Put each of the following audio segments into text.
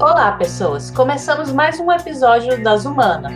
Olá, pessoas! Começamos mais um episódio das Humanas.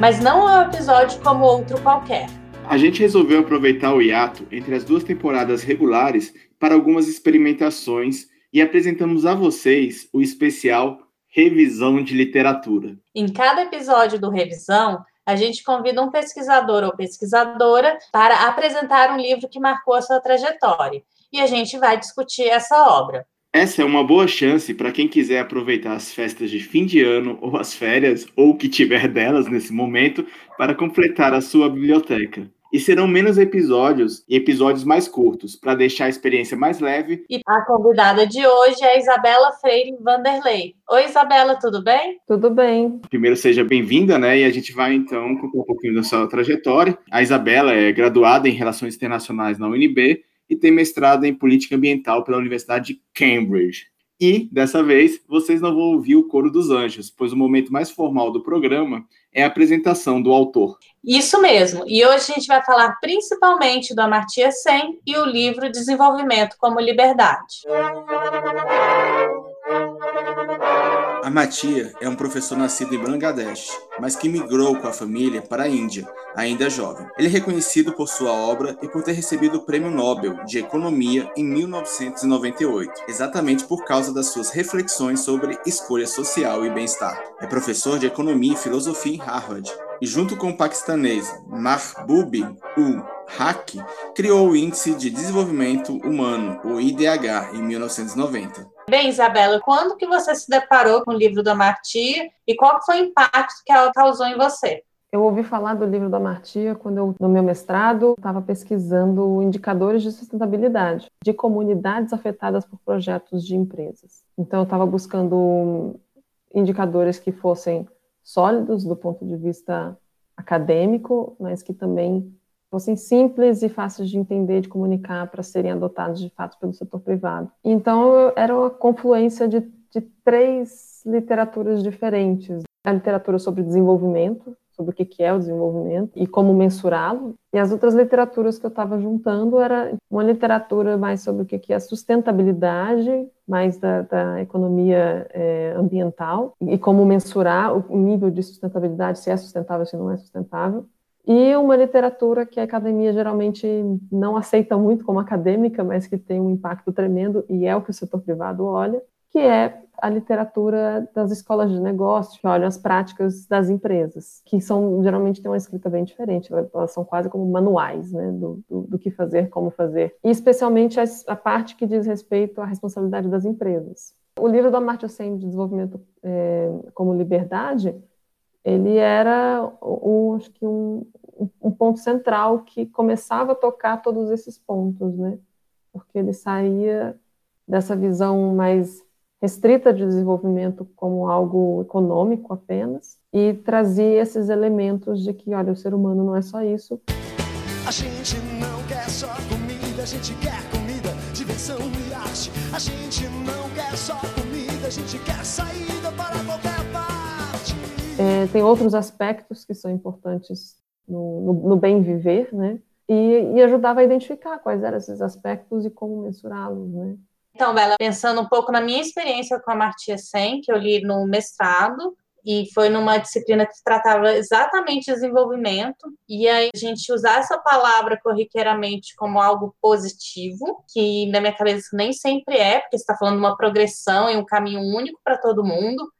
Mas não é um episódio como outro qualquer. A gente resolveu aproveitar o hiato entre as duas temporadas regulares para algumas experimentações e apresentamos a vocês o especial Revisão de Literatura. Em cada episódio do Revisão, a gente convida um pesquisador ou pesquisadora para apresentar um livro que marcou a sua trajetória. E a gente vai discutir essa obra. Essa é uma boa chance para quem quiser aproveitar as festas de fim de ano ou as férias, ou o que tiver delas nesse momento, para completar a sua biblioteca. E serão menos episódios e episódios mais curtos, para deixar a experiência mais leve. E a convidada de hoje é a Isabela Freire Vanderlei. Oi, Isabela, tudo bem? Tudo bem. Primeiro, seja bem-vinda, né? E a gente vai então contar um pouquinho da sua trajetória. A Isabela é graduada em Relações Internacionais na UNB e tem mestrado em política ambiental pela Universidade de Cambridge. E, dessa vez, vocês não vão ouvir o coro dos anjos, pois o momento mais formal do programa é a apresentação do autor. Isso mesmo. E hoje a gente vai falar principalmente do Amartya Sen e o livro Desenvolvimento como Liberdade. Amartya é um professor nascido em Bangladesh, mas que migrou com a família para a Índia, ainda jovem. Ele é reconhecido por sua obra e por ter recebido o Prêmio Nobel de Economia em 1998, exatamente por causa das suas reflexões sobre escolha social e bem-estar. É professor de Economia e Filosofia em Harvard e, junto com o paquistanês Mahbub ul Haq, criou o Índice de Desenvolvimento Humano, o IDH, em 1990. Bem, Isabela, quando que você se deparou com o livro da Marti e qual foi o impacto que ela causou em você? Eu ouvi falar do livro da Martia quando eu, no meu mestrado, estava pesquisando indicadores de sustentabilidade de comunidades afetadas por projetos de empresas. Então, eu estava buscando indicadores que fossem sólidos do ponto de vista acadêmico, mas que também fossem simples e fáceis de entender, de comunicar, para serem adotados de fato pelo setor privado. Então, era uma confluência de, de três literaturas diferentes: a literatura sobre desenvolvimento, sobre o que é o desenvolvimento e como mensurá-lo. E as outras literaturas que eu estava juntando era uma literatura mais sobre o que é a sustentabilidade, mais da, da economia é, ambiental e como mensurar o nível de sustentabilidade, se é sustentável, se não é sustentável e uma literatura que a academia geralmente não aceita muito como acadêmica, mas que tem um impacto tremendo e é o que o setor privado olha, que é a literatura das escolas de negócio, que olham as práticas das empresas, que são geralmente têm uma escrita bem diferente, elas são quase como manuais, né, do, do, do que fazer, como fazer, e especialmente a, a, parte que diz respeito à responsabilidade das empresas. O livro da Amartya Sen de Desenvolvimento é, como Liberdade ele era um, acho que um, um ponto central que começava a tocar todos esses pontos, né? Porque ele saía dessa visão mais restrita de desenvolvimento como algo econômico apenas e trazia esses elementos de que, olha, o ser humano não é só isso. A gente não quer só comida, a gente quer comida, diversão e arte. A gente não quer só comida, a gente quer saída para qualquer é, tem outros aspectos que são importantes no, no, no bem viver, né? E, e, ajudava a identificar quais eram esses aspectos e como mensurá-los, né? Então, Bela, pensando um pouco na minha experiência com a Martia Sen, que eu li no mestrado, e foi numa disciplina que tratava exatamente desenvolvimento, e aí a gente usar essa palavra corriqueiramente como algo positivo, que na minha cabeça nem sempre é, porque está falando de uma progressão e um caminho único para todo mundo,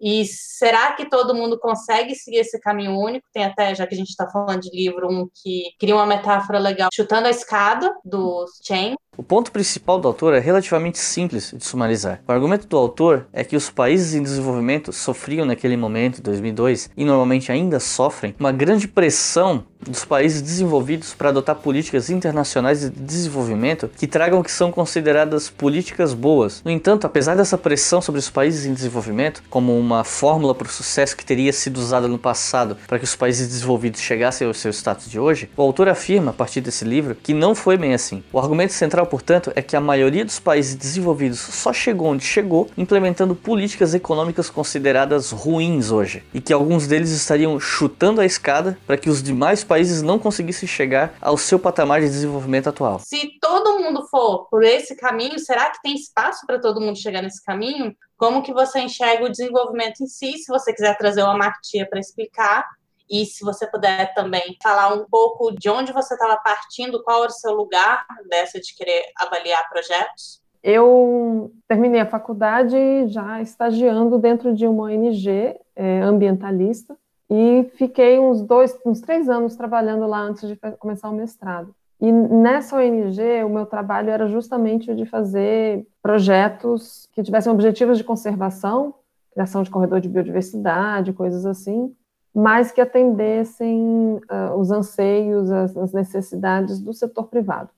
e será que todo mundo consegue seguir esse caminho único? Tem até, já que a gente está falando de livro, um que cria uma metáfora legal, chutando a escada do Chen, o ponto principal do autor é relativamente simples de sumarizar. O argumento do autor é que os países em desenvolvimento sofriam naquele momento, 2002, e normalmente ainda sofrem, uma grande pressão dos países desenvolvidos para adotar políticas internacionais de desenvolvimento que tragam o que são consideradas políticas boas. No entanto, apesar dessa pressão sobre os países em desenvolvimento, como uma fórmula para o sucesso que teria sido usada no passado para que os países desenvolvidos chegassem ao seu status de hoje, o autor afirma, a partir desse livro, que não foi bem assim. O argumento central geral, portanto, é que a maioria dos países desenvolvidos só chegou onde chegou implementando políticas econômicas consideradas ruins hoje, e que alguns deles estariam chutando a escada para que os demais países não conseguissem chegar ao seu patamar de desenvolvimento atual. Se todo mundo for por esse caminho, será que tem espaço para todo mundo chegar nesse caminho? Como que você enxerga o desenvolvimento em si? Se você quiser trazer uma Martia para explicar, e se você puder também falar um pouco de onde você estava partindo, qual era o seu lugar dessa de querer avaliar projetos? Eu terminei a faculdade já estagiando dentro de uma ONG é, ambientalista e fiquei uns dois, uns três anos trabalhando lá antes de começar o mestrado. E nessa ONG, o meu trabalho era justamente o de fazer projetos que tivessem objetivos de conservação, criação de corredor de biodiversidade, coisas assim, mas que atendessem uh, os anseios, as, as, necessidades do setor privado.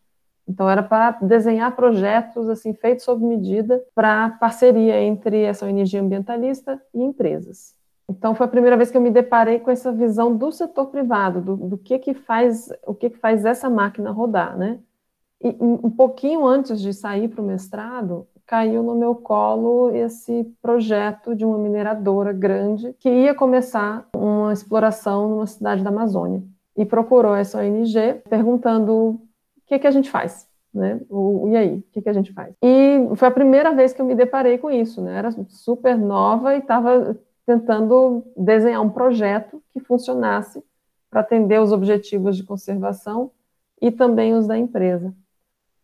Então era para desenhar projetos assim feitos sob medida para parceria entre essa ONG ambientalista e empresas. Então foi a primeira vez que eu me deparei com essa visão do setor privado, do, do que que faz, o que que faz essa máquina rodar, né? E um pouquinho antes de sair para o mestrado, caiu no meu colo esse projeto de uma mineradora grande que ia começar uma exploração numa cidade da Amazônia. E procurou essa ONG perguntando o que, que a gente faz. Né? O, e aí, o que, que a gente faz? E foi a primeira vez que eu me deparei com isso, né? Era super nova e estava tentando desenhar um projeto que funcionasse para atender os objetivos de conservação e também os da empresa.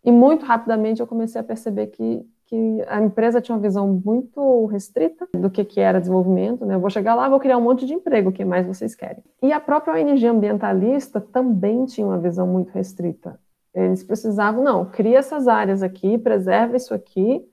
E muito rapidamente eu comecei a perceber que que a empresa tinha uma visão muito restrita do que, que era desenvolvimento, né? Eu vou chegar lá, vou criar um monte de emprego, o que mais vocês querem? E a própria ONG ambientalista também tinha uma visão muito restrita. Eles precisavam, não, cria essas áreas aqui, preserva isso aqui,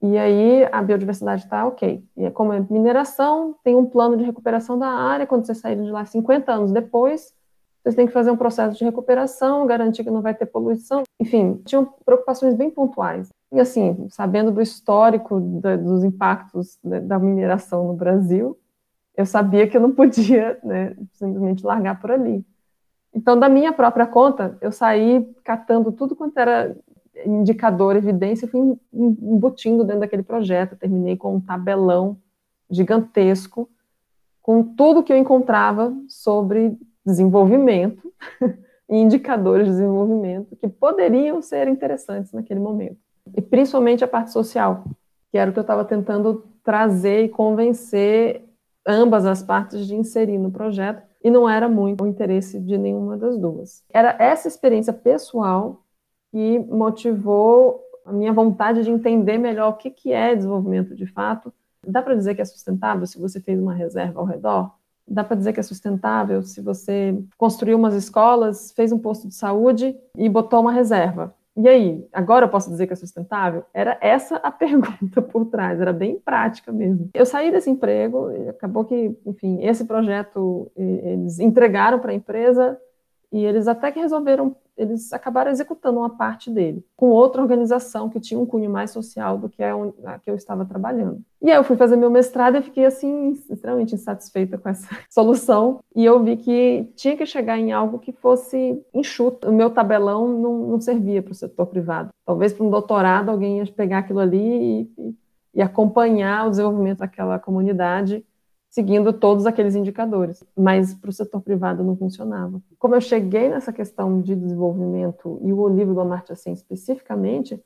e aí a biodiversidade está ok. E é como é mineração, tem um plano de recuperação da área, quando vocês saírem de lá 50 anos depois, vocês têm que fazer um processo de recuperação, garantir que não vai ter poluição. Enfim, tinham preocupações bem pontuais. E assim, sabendo do histórico da, dos impactos né, da mineração no Brasil, eu sabia que eu não podia né, simplesmente largar por ali. Então, da minha própria conta, eu saí catando tudo quanto era indicador, evidência, fui embutindo dentro daquele projeto. terminei com um tabelão gigantesco, com tudo que eu encontrava sobre desenvolvimento e indicadores de desenvolvimento que poderiam ser interessantes naquele momento e principalmente a parte social, que era o que eu estava tentando trazer e convencer ambas as partes de inserir no projeto, e não era muito o interesse de nenhuma das duas. Era essa experiência pessoal que motivou a minha vontade de entender melhor o que, que é desenvolvimento de fato. Dá para dizer que é sustentável se você fez uma reserva ao redor? Dá para dizer que é sustentável se você construiu umas escolas, fez um posto de saúde e botou uma reserva? E aí, agora eu posso dizer que é sustentável? Era essa a pergunta por trás, era bem prática mesmo. Eu saí desse emprego acabou que, enfim, esse projeto eles entregaram para a empresa e eles até que resolveram eles acabaram executando uma parte dele, com outra organização que tinha um cunho mais social do que a, que eu estava trabalhando. E aí eu fui fazer meu mestrado e fiquei, assim, extremamente insatisfeita com essa solução, e eu vi que tinha que chegar em algo que fosse enxuto. O meu tabelão não, não servia para o setor privado. Talvez para um doutorado alguém ia pegar aquilo ali e, e, e acompanhar o desenvolvimento daquela comunidade seguindo todos aqueles indicadores, mas para o setor privado não funcionava. Como eu cheguei nessa questão de desenvolvimento e o Amartya Sen especificamente,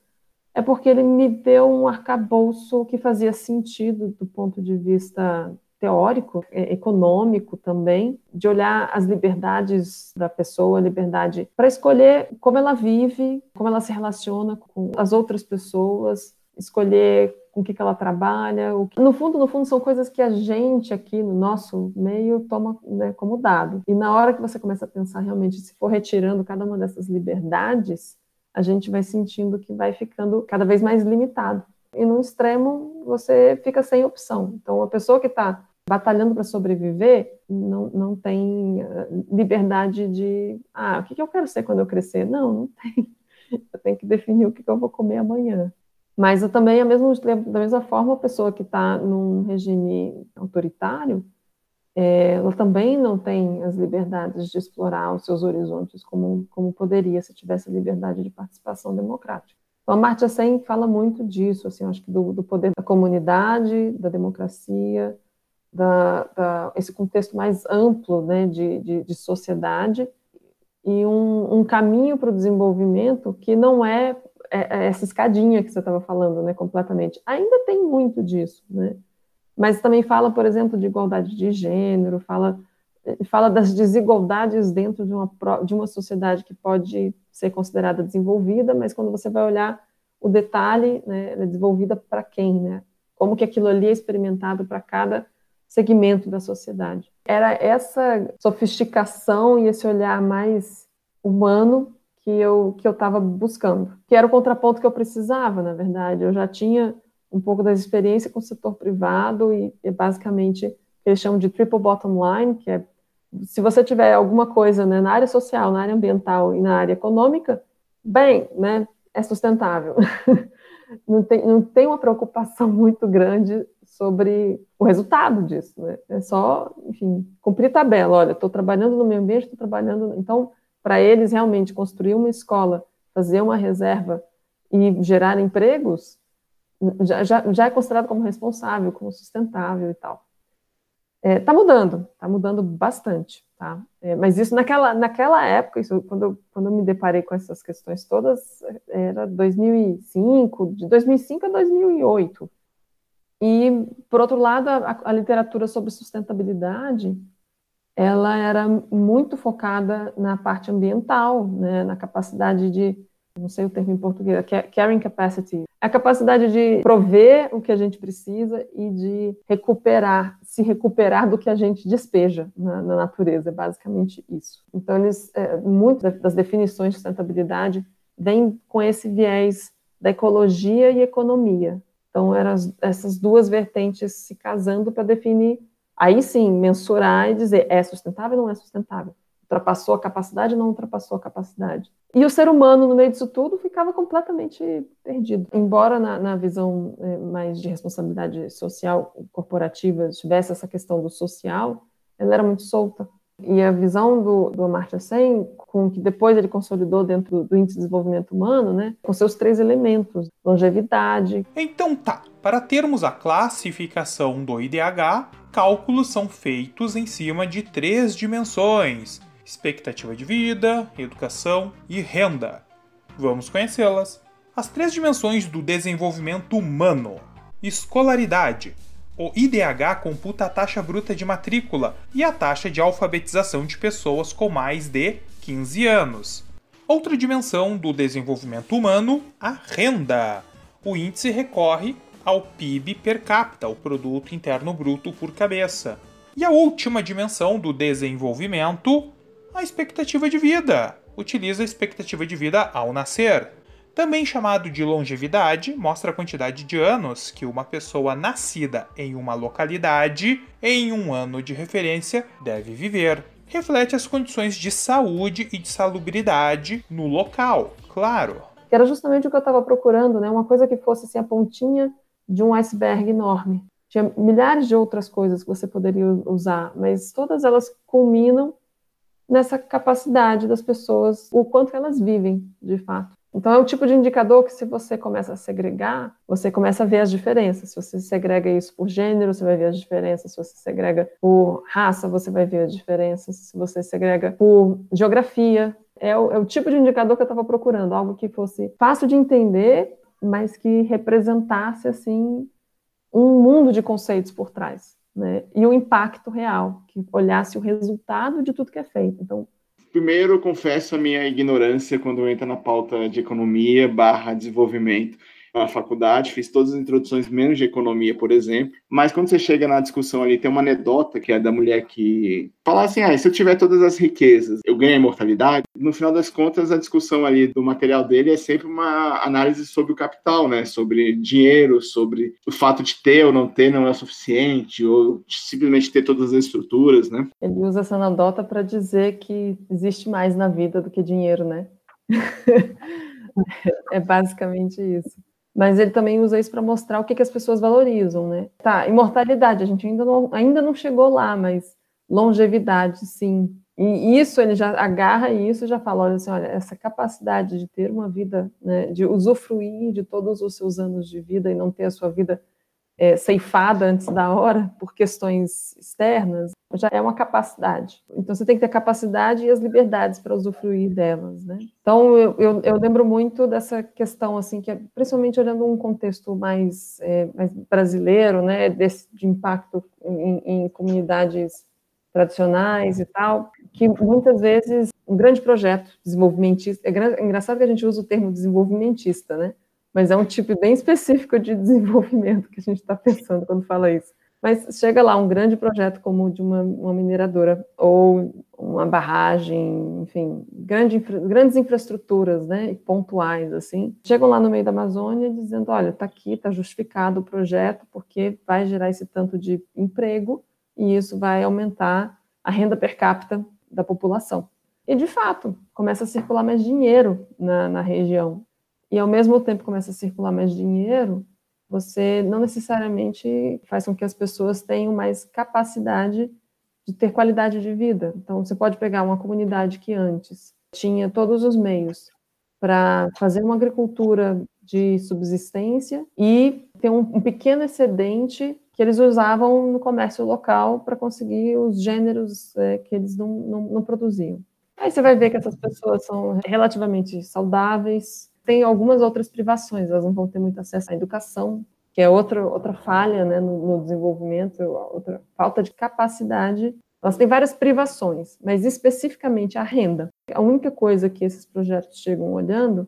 é porque ele me deu um arcabouço que fazia sentido do ponto de vista teórico, é, econômico também, de olhar as liberdades da pessoa, liberdade para escolher como ela vive, como ela se relaciona com as outras pessoas, escolher com que, que ela trabalha. O que... No fundo, no fundo, são coisas que a gente aqui no nosso meio toma né, como dado. E na hora que você começa a pensar realmente, se for retirando cada uma dessas liberdades, a gente vai sentindo que vai ficando cada vez mais limitado. E no extremo, você fica sem opção. Então, a pessoa que está batalhando para sobreviver não, não tem eh, liberdade de, ah, o que, que eu quero ser quando eu crescer? Não, não tem. Eu tenho que definir o que, que eu vou comer amanhã. Mas eu também, da mesma forma, a pessoa que está num regime autoritário, é, ela também não tem as liberdades de explorar os seus horizontes como, como poderia se tivesse liberdade de participação democrática. Então, a Marcha 100 fala muito disso, assim, acho que do, do poder da comunidade, da democracia, da, da, esse contexto mais amplo né, de, de, de sociedade e um, um caminho para o desenvolvimento que não é essa escadinha que você estava falando, né, completamente. Ainda tem muito disso, né? Mas também fala, por exemplo, de igualdade de gênero, fala fala das desigualdades dentro de uma, de uma sociedade que pode ser considerada desenvolvida, mas quando você vai olhar o detalhe, né, é desenvolvida para quem, né? Como que aquilo ali é experimentado para cada segmento da sociedade. Era essa sofisticação e esse olhar mais humano que eu que eu estava buscando, que era o contraponto que eu precisava, na verdade. Eu já tinha um pouco da experiência com o setor privado e, e basicamente eles chamam de triple bottom line, que é se você tiver alguma coisa né, na área social, na área ambiental e na área econômica, bem, né, é sustentável. não, tem, não tem uma preocupação muito grande sobre o resultado disso, né? É só, enfim, cumprir tabela. Olha, estou trabalhando no meio ambiente, estou trabalhando. Então, para eles realmente construir uma escola, fazer uma reserva e gerar empregos, já, já, já é considerado como responsável, como sustentável e tal. Está é, mudando, está mudando bastante, tá? É, mas isso naquela, naquela época, isso, quando, eu, quando eu me deparei com essas questões todas, era 2005, de 2005 a 2008. E, por outro lado, a, a literatura sobre sustentabilidade, ela era muito focada na parte ambiental, né, na capacidade de não sei o termo em português, carrying capacity, a capacidade de prover o que a gente precisa e de recuperar, se recuperar do que a gente despeja na, na natureza, é basicamente isso. Então, eles, é, muitas das definições de sustentabilidade vêm com esse viés da ecologia e economia. Então, eram essas duas vertentes se casando para definir, aí sim, mensurar e dizer é sustentável ou não é sustentável ultrapassou a capacidade, não ultrapassou a capacidade. E o ser humano, no meio disso tudo, ficava completamente perdido. Embora na, na visão é, mais de responsabilidade social corporativa tivesse essa questão do social, ela era muito solta. E a visão do, do Amartya Sen, com que depois ele consolidou dentro do Índice de Desenvolvimento Humano, né, com seus três elementos, longevidade. Então tá, para termos a classificação do IDH, cálculos são feitos em cima de três dimensões, expectativa de vida, educação e renda. Vamos conhecê-las. As três dimensões do desenvolvimento humano: escolaridade. O IDH computa a taxa bruta de matrícula e a taxa de alfabetização de pessoas com mais de 15 anos. Outra dimensão do desenvolvimento humano, a renda. O índice recorre ao PIB per capita, o produto interno bruto por cabeça. E a última dimensão do desenvolvimento, a expectativa de vida. Utiliza a expectativa de vida ao nascer. Também chamado de longevidade, mostra a quantidade de anos que uma pessoa nascida em uma localidade, em um ano de referência, deve viver. Reflete as condições de saúde e de salubridade no local, claro. Era justamente o que eu estava procurando, né? Uma coisa que fosse assim, a pontinha de um iceberg enorme. Tinha milhares de outras coisas que você poderia usar, mas todas elas culminam nessa capacidade das pessoas, o quanto elas vivem, de fato. Então, é um tipo de indicador que, se você começa a segregar, você começa a ver as diferenças. Se você segrega isso por gênero, você vai ver as diferenças. Se você segrega por raça, você vai ver as diferenças. Se você segrega por geografia, é o, é o tipo de indicador que eu estava procurando, algo que fosse fácil de entender, mas que representasse assim um mundo de conceitos por trás né? E o impacto real, que olhasse o resultado de tudo que é feito. Então, primeiro, confesso a minha ignorância quando entra na pauta de economia na faculdade, fiz todas as introduções menos de economia, por exemplo. Mas quando você chega na discussão ali, tem uma anedota que é da mulher que fala assim: ah, se eu tiver todas as riquezas, eu ganho a imortalidade. No final das contas, a discussão ali do material dele é sempre uma análise sobre o capital, né? Sobre dinheiro, sobre o fato de ter ou não ter não é o suficiente, ou simplesmente ter todas as estruturas, né? Ele usa essa anedota para dizer que existe mais na vida do que dinheiro, né? é basicamente isso. Mas ele também usa isso para mostrar o que, que as pessoas valorizam, né? Tá, imortalidade, a gente ainda não, ainda não chegou lá, mas longevidade, sim. E isso ele já agarra isso e já fala, olha assim, olha, essa capacidade de ter uma vida, né, de usufruir de todos os seus anos de vida e não ter a sua vida é, ceifada antes da hora por questões externas, já é uma capacidade. Então você tem que ter capacidade e as liberdades para usufruir delas, né? Então eu, eu, eu, lembro muito dessa questão assim que é, principalmente olhando um contexto mais, é, mais brasileiro, né, desse de impacto em, em comunidades tradicionais e tal, que muitas vezes um grande projeto desenvolvimentista, é engraçado que a gente usa o termo desenvolvimentista, né? Mas é um tipo bem específico de desenvolvimento que a gente está pensando quando fala isso. Mas chega lá um grande projeto como o de uma, uma mineradora ou uma barragem, enfim, grande, grandes infraestruturas, né, pontuais assim. Chegam lá no meio da Amazônia dizendo, olha, está aqui, está justificado o projeto porque vai gerar esse tanto de emprego e isso vai aumentar a renda per capita da população. E, de fato, começa a circular mais dinheiro na, na região. E, ao mesmo tempo, começa a circular mais dinheiro, você não necessariamente faz com que as pessoas tenham mais capacidade de ter qualidade de vida. Então, você pode pegar uma comunidade que antes tinha todos os meios para fazer uma agricultura de subsistência e ter um, um pequeno excedente que eles usavam no comércio local para conseguir os gêneros é, que eles não, não, não, produziam. Aí você vai ver que essas pessoas são relativamente saudáveis, tem algumas outras privações, elas não vão ter muito acesso à educação, que é outra, outra falha né, no, no desenvolvimento, outra falta de capacidade. Elas têm várias privações, mas especificamente a renda. A única coisa que esses projetos chegam olhando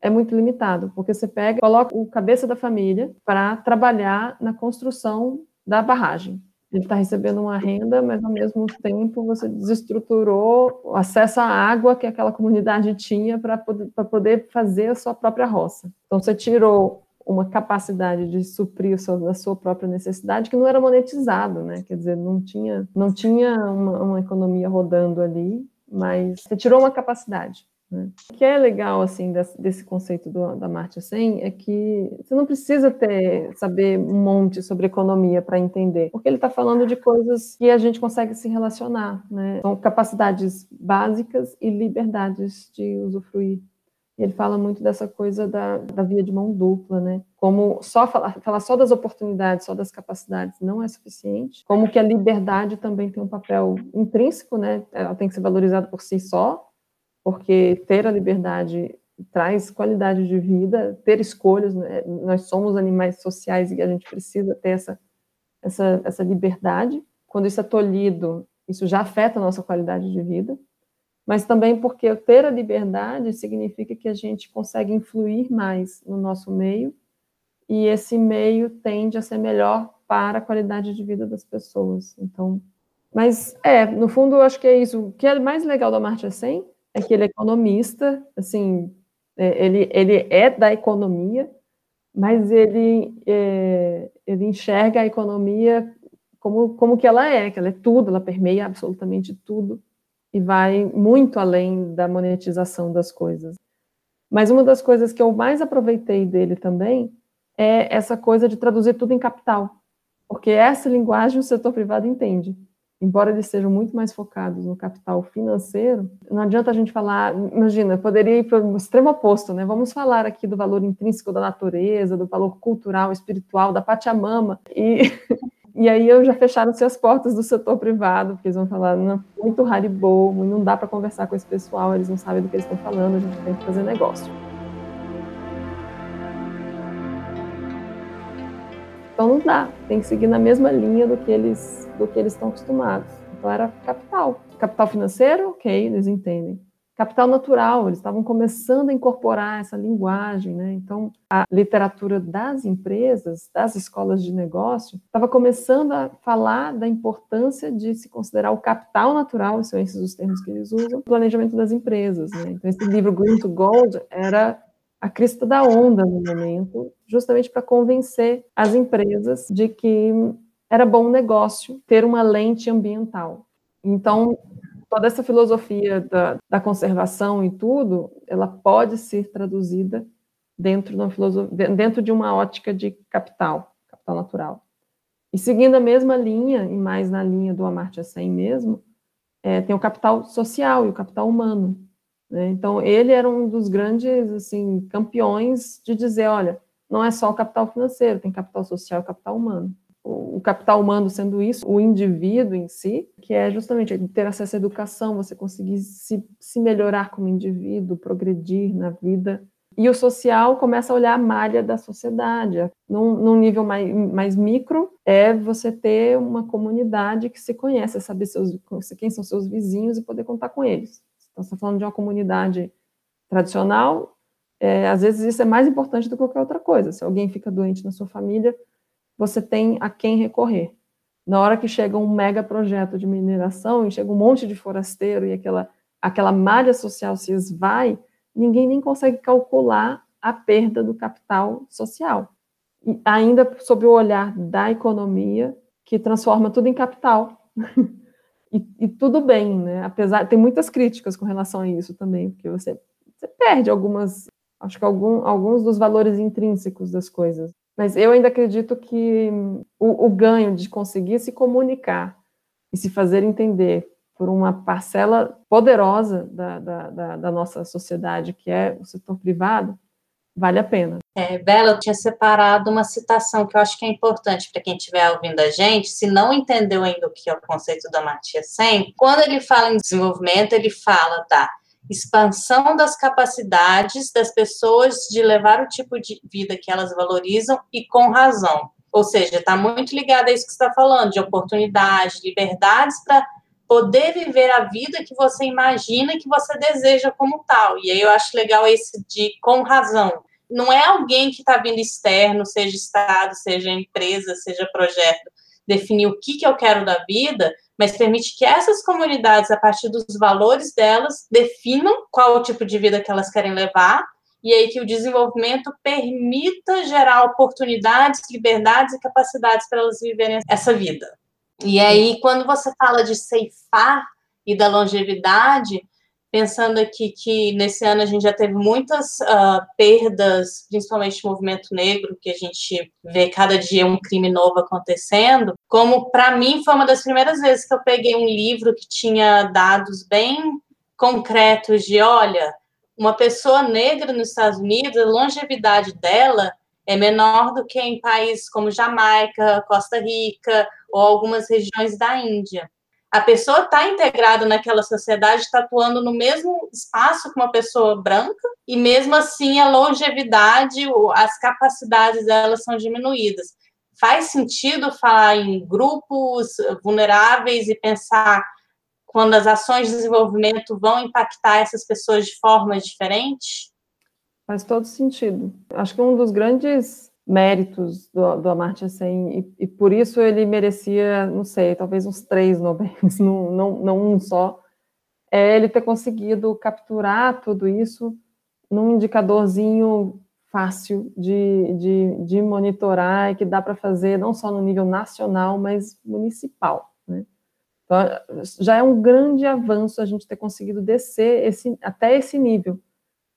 é muito limitado, porque você pega, coloca o cabeça da família para trabalhar na construção da barragem. Ele está recebendo uma renda, mas ao mesmo tempo você desestruturou o acesso à água que aquela comunidade tinha para poder, poder fazer a sua própria roça. Então você tirou uma capacidade de suprir a sua, própria necessidade que não era monetizado, né? Quer dizer, não tinha, não tinha uma, uma economia rodando ali, mas você tirou uma capacidade. Né? O que é legal assim desse, conceito do, da Martin 100 é que você não precisa ter saber um monte sobre economia para entender, porque ele está falando de coisas que a gente consegue se relacionar, né? São capacidades básicas e liberdades de usufruir. Ele fala muito dessa coisa da, da via de mão dupla, né? Como só falar, falar só das oportunidades, só das capacidades não é suficiente. Como que a liberdade também tem um papel intrínseco, né? Ela tem que ser valorizada por si só, porque ter a liberdade traz qualidade de vida, ter escolhas, né? nós somos animais sociais e a gente precisa ter essa, essa, essa liberdade. Quando isso é tolhido, isso já afeta a nossa qualidade de vida, mas também porque ter a liberdade significa que a gente consegue influir mais no nosso meio e esse meio tende a ser melhor para a qualidade de vida das pessoas. Então, mas é, no fundo, eu acho que é isso. O que é mais legal da Marcha 100 é que ele é economista, assim, é, ele, ele é da economia, mas ele, é, ele enxerga a economia como, como que ela é, que ela é tudo, ela permeia absolutamente tudo e vai muito além da monetização das coisas. Mas uma das coisas que eu mais aproveitei dele também é essa coisa de traduzir tudo em capital, porque essa linguagem o setor privado entende embora eles sejam muito mais focados no capital financeiro, não adianta a gente falar, imagina, poderia ir para o extremo oposto, né? Vamos falar aqui do valor intrínseco da natureza, do valor cultural, espiritual, da Pachamama, e, e aí eu já fecharam-se as portas do setor privado, porque eles vão falar, não, muito haribo, não dá para conversar com esse pessoal, eles não sabem do que eles estão falando, a gente tem que fazer negócio. Então não dá, tem que seguir na mesma linha do que eles do que eles estão acostumados. Então era capital. Capital financeiro, ok, eles entendem. Capital natural, eles estavam começando a incorporar essa linguagem, né? Então, a literatura das empresas, das escolas de negócio, estava começando a falar da importância de se considerar o capital natural, são esses os termos que eles usam, planejamento das empresas. Né? Então, esse livro Green to Gold era a crista da onda no momento, justamente para convencer as empresas de que era bom negócio ter uma lente ambiental. Então, toda essa filosofia da, da conservação e tudo, ela pode ser traduzida dentro de, uma dentro de uma ótica de capital, capital natural. E seguindo a mesma linha, e mais na linha do Amartya Sen mesmo, é, tem o capital social e o capital humano. Né? Então, ele era um dos grandes assim, campeões de dizer: olha, não é só o capital financeiro, tem capital social e capital humano. O, capital humano sendo isso, o indivíduo em si, que é justamente ter acesso à educação, você conseguir se, se melhorar como indivíduo, progredir na vida. E o social começa a olhar a malha da sociedade. Num, num nível mais, mais, micro, é você ter uma comunidade que se conhece, saber seus, quem são seus vizinhos e poder contar com eles. Então, você está falando de uma comunidade tradicional, é, às vezes isso é mais importante do que qualquer outra coisa. Se alguém fica doente na sua família, você tem a quem recorrer. Na hora que chega um mega projeto de mineração e chega um monte de forasteiro e aquela, aquela malha social se esvai, ninguém nem consegue calcular a perda do capital social. E ainda sob o olhar da economia, que transforma tudo em capital. E, e, tudo bem, né? Apesar, tem muitas críticas com relação a isso também, porque você, você perde algumas, acho que algum, alguns dos valores intrínsecos das coisas. Mas eu ainda acredito que o, o ganho de conseguir se comunicar e se fazer entender por uma parcela poderosa da, da, da, da nossa sociedade, que é o setor privado, vale a pena. É, Bela, eu tinha separado uma citação que eu acho que é importante para quem estiver ouvindo a gente, se não entendeu ainda o que é o conceito da Amartya Sen, quando ele fala em desenvolvimento, ele fala da expansão das capacidades das pessoas de levar o tipo de vida que elas valorizam e com razão. Ou seja, está muito ligado a isso que você está falando, de oportunidade, liberdades para poder viver a vida que você imagina que você deseja como tal. E aí eu acho legal esse de com razão não é alguém que está vindo externo, seja Estado, seja empresa, seja projeto, definir o que, que eu quero da vida, mas permite que essas comunidades, a partir dos valores delas, definam qual o tipo de vida que elas querem levar, e aí que o desenvolvimento permita gerar oportunidades, liberdades e capacidades para elas viverem essa vida. E aí, quando você fala de ceifar e da longevidade, pensando aqui que nesse ano a gente já teve muitas uh, perdas, principalmente no movimento negro, que a gente vê cada dia um crime novo acontecendo, como para mim foi uma das primeiras vezes que eu peguei um livro que tinha dados bem concretos de, olha, uma pessoa negra nos Estados Unidos, a longevidade dela é menor do que em países como Jamaica, Costa Rica ou algumas regiões da Índia a pessoa está integrada naquela sociedade, está atuando no mesmo espaço que uma pessoa branca, e mesmo assim a longevidade, as capacidades delas são diminuídas. Faz sentido falar em grupos vulneráveis e pensar quando as ações de desenvolvimento vão impactar essas pessoas de forma diferente? Faz todo sentido. Acho que um dos grandes méritos do, do Amartya Sen e, e, por isso ele merecia, não sei, talvez uns três Nobéis, não, não, não um só, é ele ter conseguido capturar tudo isso num indicadorzinho fácil de, de, de monitorar e que dá para fazer não só no nível nacional, mas municipal, né? Então, já é um grande avanço a gente ter conseguido descer esse, até esse nível.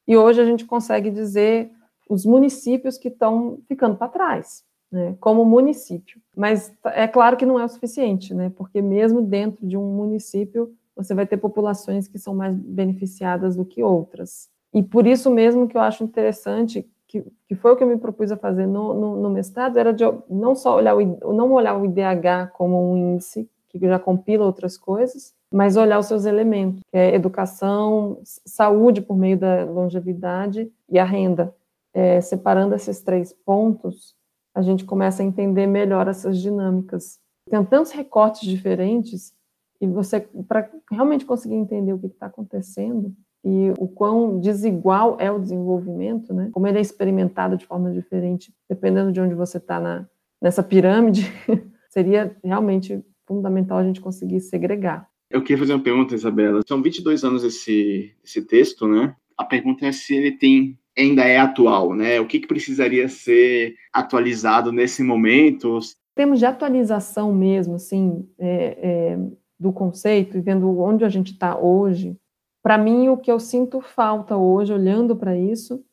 E hoje a gente consegue dizer os municípios que estão ficando para trás, né, como município. Mas é claro que não é o suficiente, né, porque mesmo dentro de um município, você vai ter populações que são mais beneficiadas do que outras. E por isso mesmo que eu acho interessante, que, que foi o que eu me propus a fazer no, no, no mestrado, era de não só olhar o, não olhar o IDH como um índice, que já compila outras coisas, mas olhar os seus elementos, que é educação, saúde por meio da longevidade e a renda é, separando esses três pontos, a gente começa a entender melhor essas dinâmicas. Tem tantos recortes diferentes e você, para realmente conseguir entender o que está acontecendo e o quão desigual é o desenvolvimento, né? Como ele é experimentado de forma diferente, dependendo de onde você está nessa pirâmide, seria realmente fundamental a gente conseguir segregar. Eu queria fazer uma pergunta, Isabela. São 22 anos esse, esse texto, né? A pergunta é se ele tem ainda é atual, né? O que, que precisaria ser atualizado nesse momento? Temos de atualização mesmo, assim, é, é, do conceito e vendo onde a gente está hoje. Para mim, o que eu sinto falta hoje, olhando para isso,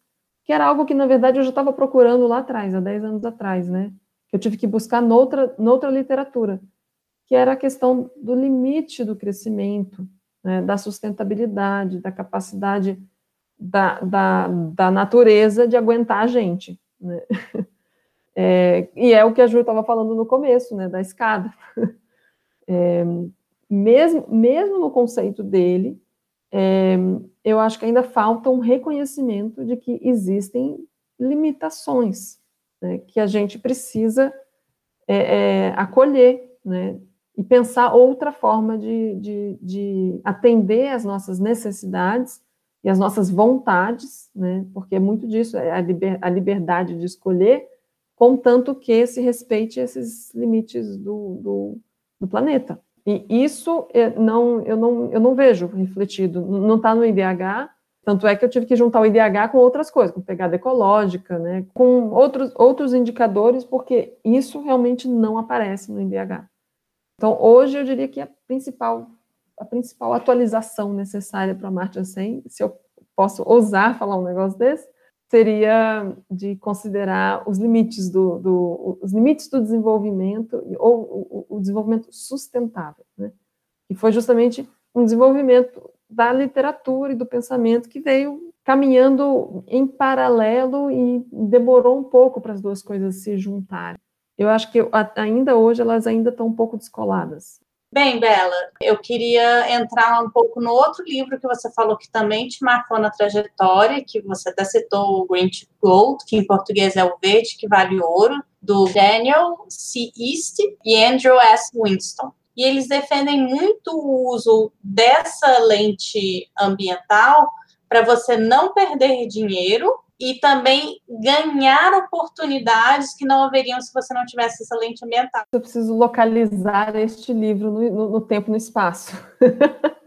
que era algo que, na verdade, eu já estava procurando lá atrás, há 10 anos atrás, né? Eu tive que buscar noutra, noutra literatura, que era a questão do limite do crescimento, né, da sustentabilidade, da capacidade da, da, da, natureza de aguentar a gente. Né? É, e é o que a Ju estava falando no começo, né, da escada. É, mesmo, mesmo no conceito dele, é, eu acho que ainda falta um reconhecimento de que existem limitações né, que a gente precisa é, é, acolher, né, e pensar outra forma de, de, de, atender as nossas necessidades e as nossas vontades, né, porque é muito disso, é a, liber, a liberdade de escolher, contanto que se respeite esses limites do, do, do planeta. E isso é, não, eu, não, eu não vejo refletido, não está no IDH, tanto é que eu tive que juntar o IDH com outras coisas, com pegada ecológica, né, com outros, outros indicadores, porque isso realmente não aparece no IDH. Então, hoje eu diria que a principal, a principal atualização necessária para a Marcha 100, se eu posso ousar falar um negócio desse, seria de considerar os limites do, do os limites do desenvolvimento ou o, o desenvolvimento sustentável, né? que foi justamente um desenvolvimento da literatura e do pensamento que veio caminhando em paralelo e demorou um pouco para as duas coisas se juntarem. Eu acho que ainda hoje elas ainda estão um pouco descoladas. Bem, Bela, eu queria entrar um pouco no outro livro que você falou que também te marcou na trajetória, que você até citou o Green to Gold, que em português é o verde que vale ouro, do Daniel C. East e Andrew S. Winston e eles defendem muito o uso dessa lente ambiental para você não perder dinheiro e também ganhar oportunidades que não haveriam se você não tivesse essa lente ambiental. Eu preciso localizar este livro no, no, no tempo e no espaço.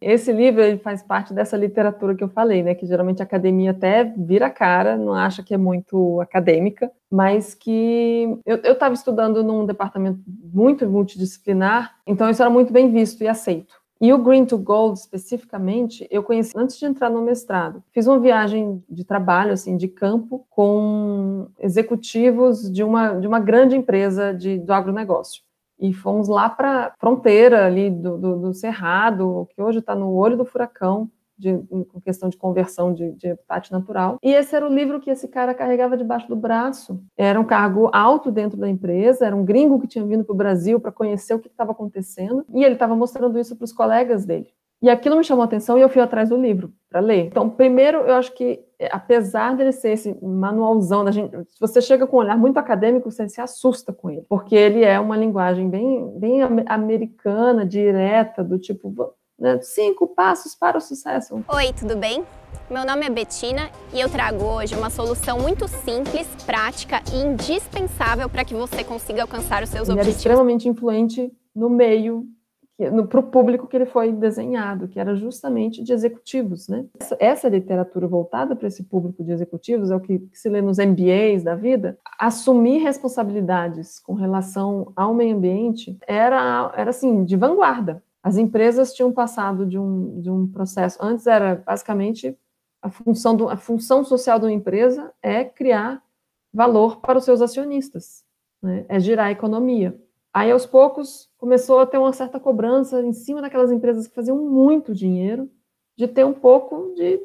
Esse livro ele faz parte dessa literatura que eu falei, né? Que geralmente a academia até vira cara, não acha que é muito acadêmica, mas que eu estava estudando num departamento muito multidisciplinar, então isso era muito bem visto e aceito. E o Green to Gold, especificamente, eu conheci antes de entrar no mestrado. Fiz uma viagem de trabalho, assim, de campo, com executivos de uma, de uma grande empresa de, do agronegócio e fomos lá para a fronteira ali do, do, do, Cerrado, que hoje está no olho do furacão, de, com questão de conversão de, de natural. E esse era o livro que esse cara carregava debaixo do braço. Era um cargo alto dentro da empresa, era um gringo que tinha vindo para o Brasil para conhecer o que estava acontecendo, e ele estava mostrando isso para os colegas dele. E aquilo me chamou a atenção e eu fui atrás do livro para ler. Então, primeiro, eu acho que, é, apesar dele ser esse manualzão da gente, se você chega com um olhar muito acadêmico, você se assusta com ele, porque ele é uma linguagem bem, bem americana, direta, do tipo, né, cinco passos para o sucesso. Oi, tudo bem? Meu nome é Betina e eu trago hoje uma solução muito simples, prática e indispensável para que você consiga alcançar os seus ele objetivos. Ele era extremamente influente no meio para o público que ele foi desenhado, que era justamente de executivos, né? Essa, essa literatura voltada para esse público de executivos é o que, que, se lê nos MBAs da vida. Assumir responsabilidades com relação ao meio ambiente era, era assim, de vanguarda. As empresas tinham passado de um, de um processo. Antes era basicamente a função, do, a função social de uma empresa é criar valor para os seus acionistas, né? é girar a economia. Aí, aos poucos, começou a ter uma certa cobrança em cima daquelas empresas que faziam muito dinheiro, de ter um pouco de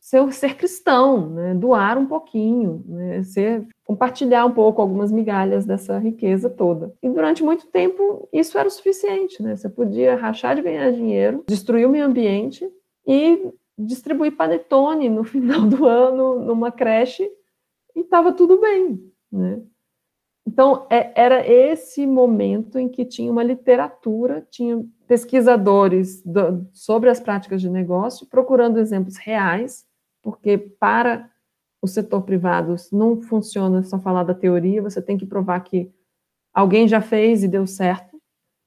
ser, cristão, né? doar um pouquinho, né? ser, compartilhar um pouco algumas migalhas dessa riqueza toda. E durante muito tempo isso era o suficiente, né? Você podia rachar de ganhar dinheiro, destruir o meio ambiente e distribuir panetone no final do ano numa creche e estava tudo bem, né? Então, é, era esse momento em que tinha uma literatura, tinha pesquisadores do, sobre as práticas de negócio, procurando exemplos reais, porque para o setor privado não funciona só falar da teoria, você tem que provar que alguém já fez e deu certo.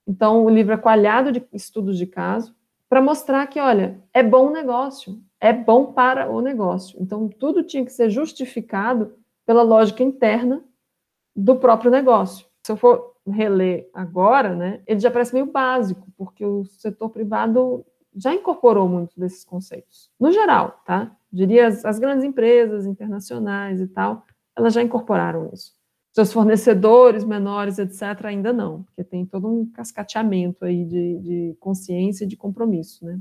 Então, o livro é coalhado de estudos de caso, para mostrar que, olha, é bom negócio, é bom para o negócio. Então, tudo tinha que ser justificado pela lógica interna do próprio negócio. Se eu for reler agora, né, ele já parece meio básico, porque o setor privado já incorporou muito desses conceitos. No geral, tá? Diria as, as grandes empresas internacionais e tal, elas já incorporaram isso. seus fornecedores menores, etc., ainda não, porque tem todo um cascateamento aí de, de consciência e de compromisso, né?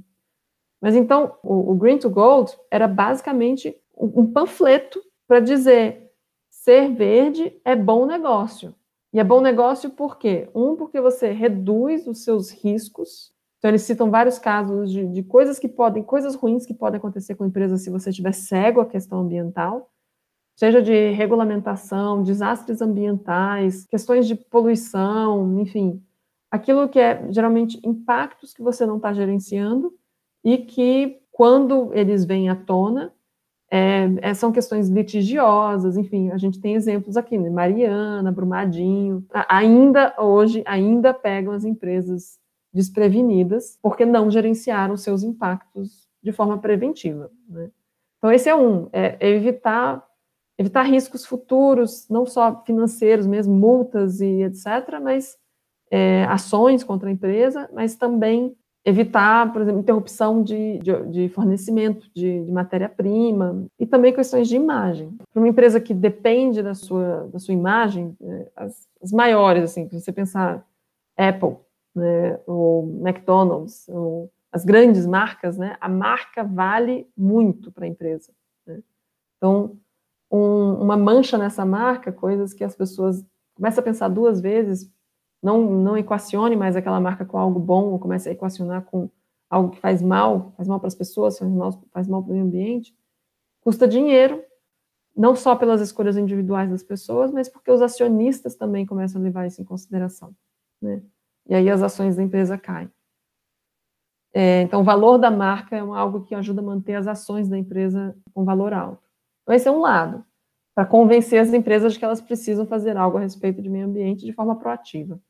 Mas então, o, o Green to Gold era basicamente um, um panfleto para dizer ser verde é bom negócio. E é bom negócio por quê? Um, porque você reduz os seus riscos. Então, eles citam vários casos de, de coisas que podem, coisas ruins que podem acontecer com a empresa se você estiver cego à questão ambiental seja de regulamentação, desastres ambientais, questões de poluição, enfim, aquilo que é geralmente impactos que você não está gerenciando e que, quando eles vêm à tona, é, é, são questões litigiosas, enfim, a gente tem exemplos aqui, né? Mariana, Brumadinho, ainda hoje, ainda pegam as empresas desprevenidas porque não gerenciaram seus impactos de forma preventiva. Né? Então, esse é um, é evitar evitar riscos futuros, não só financeiros, mesmo multas e etc., mas é, ações contra a empresa, mas também evitar, por exemplo, interrupção de, de, de fornecimento de, de matéria-prima e também questões de imagem. Para uma empresa que depende da sua, da sua imagem, é, as, as, maiores, assim, se você pensar Apple, né, ou McDonald's, as grandes marcas, né, a marca vale muito para a empresa. Né? Então, um, uma mancha nessa marca, coisas que as pessoas começam a pensar duas vezes, não, não equacione mais aquela marca com algo bom, ou comece a equacionar com algo que faz mal, faz mal para as pessoas, faz mal, faz mal para o meio ambiente, custa dinheiro, não só pelas escolhas individuais das pessoas, mas porque os acionistas também começam a levar isso em consideração, né? E aí as ações da empresa caem. É, então, o valor da marca é algo que ajuda a manter as ações da empresa com valor alto. Então, esse é um lado, para convencer as empresas de que elas precisam fazer algo a respeito de meio ambiente de forma proativa.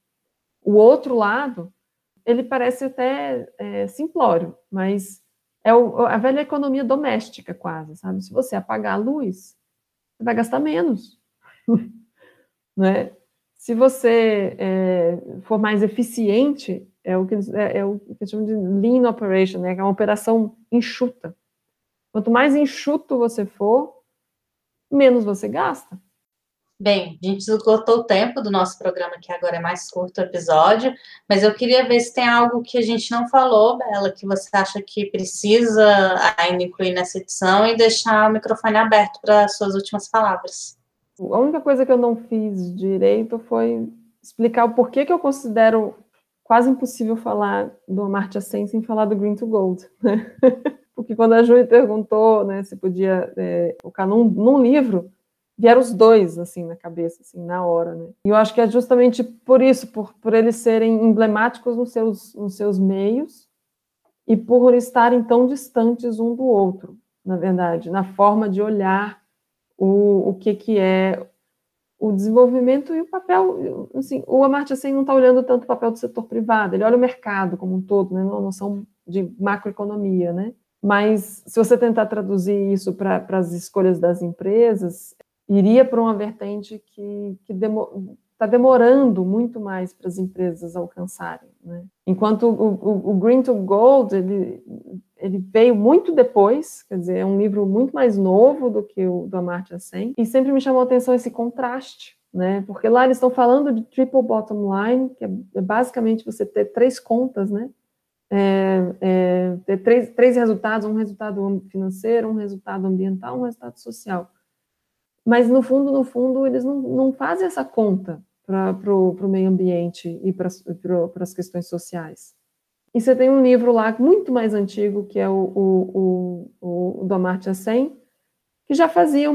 O outro lado, ele parece até é, simplório, mas é o, a velha economia doméstica, quase, sabe? Se você apagar a luz, você vai gastar menos. né? Se você é, for mais eficiente, é o que é, é o que chamam de lean operation, né? É uma operação enxuta. Quanto mais enxuto você for, menos você gasta. Bem, a gente esgotou o tempo do nosso programa, que agora é mais curto o episódio, mas eu queria ver se tem algo que a gente não falou, Bela, que você acha que precisa ainda incluir nessa edição e deixar o microfone aberto para suas últimas palavras. A única coisa que eu não fiz direito foi explicar o porquê que eu considero quase impossível falar do Amartya Sen sem falar do Green to Gold. Né? porque quando a Júlia perguntou né, se podia é, colocar num, num livro, vieram os dois, assim, na cabeça, assim, na hora, né? E eu acho que é justamente por isso, por, por eles serem emblemáticos nos seus, nos seus meios e por estarem tão distantes um do outro, na verdade, na forma de olhar o, o que que é o desenvolvimento e o papel, assim, o Amartya Sen não está olhando tanto o papel do setor privado, ele olha o mercado como um todo, né, uma noção de macroeconomia, né? Mas se você tentar traduzir isso para as escolhas das empresas, iria para uma vertente que está demo, tá demorando muito mais para as empresas alcançarem. Né? Enquanto o, o, o, Green to Gold ele, ele veio muito depois, quer dizer, é um livro muito mais novo do que o do Amartya Sen, e sempre me chamou a atenção esse contraste né? Porque lá eles estão falando de triple bottom line, que é, é basicamente você ter três contas, né? é, é, ter três, três resultados, um resultado financeiro, um resultado ambiental, um resultado social. Mas, no fundo, no fundo, eles não, não fazem essa conta para o meio ambiente e para as questões sociais. E você tem um livro lá muito mais antigo, que é o, o, o, o do Amartya Sen, que já fazia,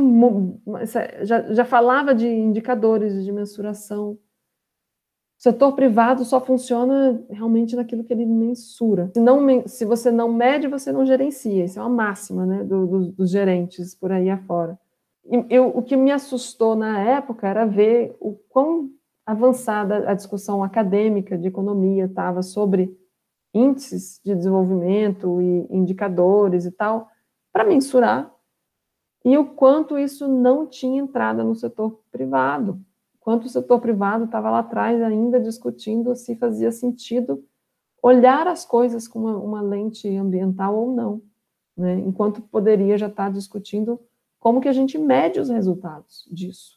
já, já falava de indicadores de mensuração, o setor privado só funciona realmente naquilo que ele mensura. Se, não, se você não mede, você não gerencia. Isso é uma máxima né, do, do, dos gerentes por aí afora. Eu, o que me assustou na época era ver o quão avançada a discussão acadêmica de economia estava sobre índices de desenvolvimento e indicadores e tal, para mensurar, e o quanto isso não tinha entrada no setor privado quanto o setor privado estava lá atrás ainda discutindo se fazia sentido olhar as coisas com uma, uma lente ambiental ou não, né? enquanto poderia já estar discutindo como que a gente mede os resultados disso.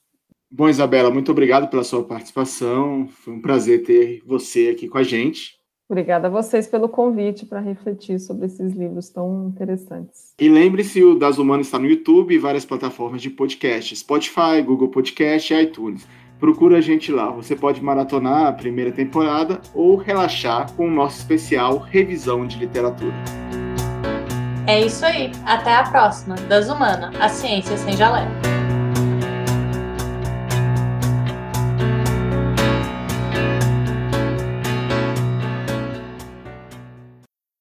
Bom, Isabela, muito obrigado pela sua participação. Foi um prazer ter você aqui com a gente. Obrigada a vocês pelo convite para refletir sobre esses livros tão interessantes. E lembre-se, o Das Humanas está no YouTube e várias plataformas de podcast, Spotify, Google Podcast e iTunes. Procura a gente lá. Você pode maratonar a primeira temporada ou relaxar com o nosso especial Revisão de Literatura. É isso aí. Até a próxima. Das Humanas, a ciência sem jalé.